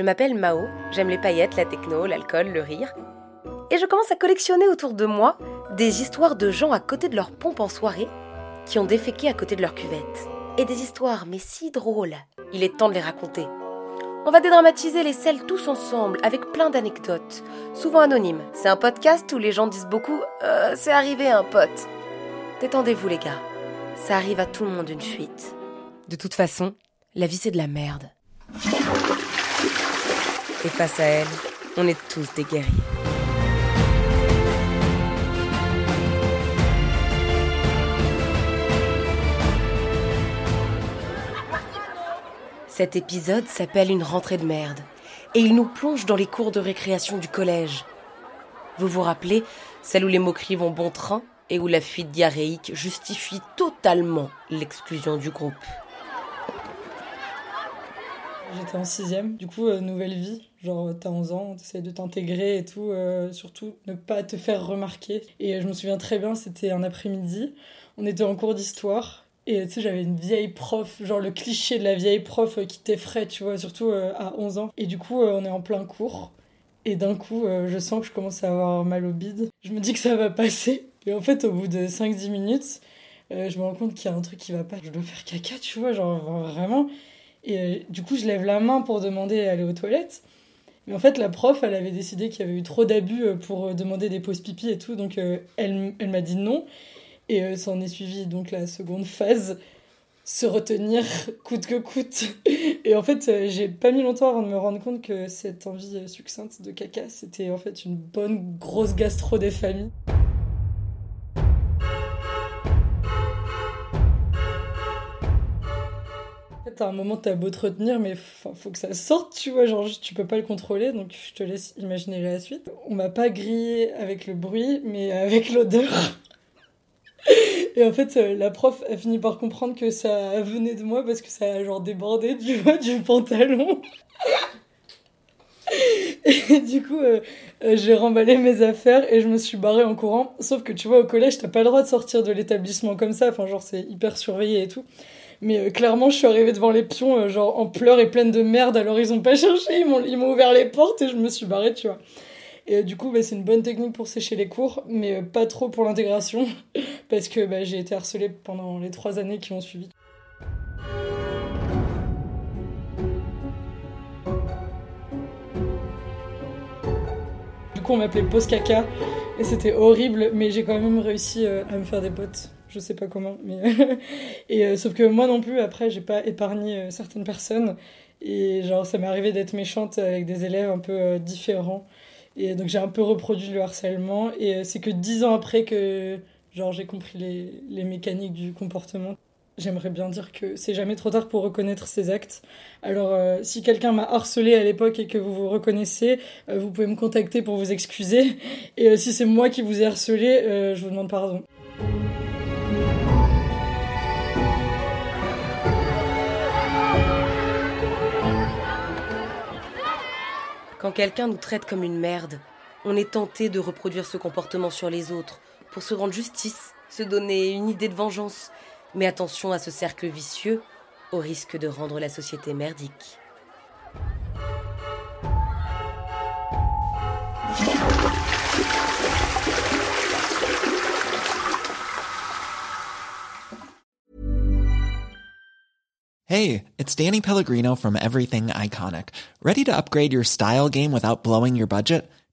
Je m'appelle Mao, j'aime les paillettes, la techno, l'alcool, le rire. Et je commence à collectionner autour de moi des histoires de gens à côté de leur pompe en soirée qui ont déféqué à côté de leur cuvette. Et des histoires, mais si drôles. Il est temps de les raconter. On va dédramatiser les selles tous ensemble, avec plein d'anecdotes, souvent anonymes. C'est un podcast où les gens disent beaucoup euh, C'est arrivé un pote. Détendez-vous les gars, ça arrive à tout le monde une fuite. De toute façon, la vie c'est de la merde. Et face à elle, on est tous des guerriers. Cet épisode s'appelle Une rentrée de merde et il nous plonge dans les cours de récréation du collège. Vous vous rappelez, celle où les moqueries vont bon train et où la fuite diarrhéique justifie totalement l'exclusion du groupe. J'étais en sixième, du coup, euh, nouvelle vie. Genre, t'as 11 ans, t'essayes de t'intégrer et tout, euh, surtout ne pas te faire remarquer. Et euh, je me souviens très bien, c'était un après-midi, on était en cours d'histoire, et tu sais, j'avais une vieille prof, genre le cliché de la vieille prof qui t'effraie, tu vois, surtout à 11 ans. Et du coup, on est en plein cours, et d'un coup, je sens que je commence à avoir mal au bide. Je me dis que ça va passer, et en fait, au bout de 5-10 minutes, je me rends compte qu'il y a un truc qui va pas. Je dois faire caca, tu vois, genre vraiment. Et euh, du coup, je lève la main pour demander à aller aux toilettes. Mais en fait, la prof, elle avait décidé qu'il y avait eu trop d'abus euh, pour euh, demander des pauses pipi et tout. Donc, elle, elle m'a dit non. Et ça en est suivi donc la seconde phase, se retenir coûte que coûte. Et en fait, j'ai pas mis longtemps avant de me rendre compte que cette envie succincte de caca, c'était en fait une bonne grosse gastro des familles. À un moment, t'as beau te retenir, mais faut que ça sorte, tu vois, genre tu peux pas le contrôler, donc je te laisse imaginer la suite. On m'a pas grillé avec le bruit, mais avec l'odeur. Et en fait, euh, la prof a fini par comprendre que ça venait de moi parce que ça a genre débordé du bas du pantalon. Et du coup, euh, euh, j'ai remballé mes affaires et je me suis barrée en courant. Sauf que tu vois, au collège, t'as pas le droit de sortir de l'établissement comme ça. Enfin, genre, c'est hyper surveillé et tout. Mais euh, clairement, je suis arrivée devant les pions, genre en pleurs et pleine de merde. Alors ils ont pas cherché, ils m'ont, ouvert les portes et je me suis barrée, tu vois. Et du coup, bah, c'est une bonne technique pour sécher les cours, mais pas trop pour l'intégration, parce que bah, j'ai été harcelée pendant les trois années qui ont suivi. On m'appelait Pause Caca, et c'était horrible, mais j'ai quand même réussi à me faire des potes. Je sais pas comment mais et euh, sauf que moi non plus après j'ai pas épargné euh, certaines personnes. Et genre ça m'est arrivé d'être méchante avec des élèves un peu euh, différents. Et donc j'ai un peu reproduit le harcèlement. Et c'est que dix ans après que genre j'ai compris les mécaniques du comportement J'aimerais bien dire que c'est jamais trop tard pour reconnaître ses actes. Alors, si quelqu'un m'a harcelé à l'époque et que vous vous reconnaissez, vous pouvez me contacter pour vous excuser. Et si c'est moi qui vous ai harcelé, je vous demande pardon. Quand quelqu'un nous traite comme une merde, on est tenté de reproduire ce comportement sur les autres pour se rendre justice, se donner une idée de vengeance. Mais attention à ce cercle vicieux, au risque de rendre la société merdique. Hey, it's Danny Pellegrino from Everything Iconic. Ready to upgrade your style game without blowing your budget?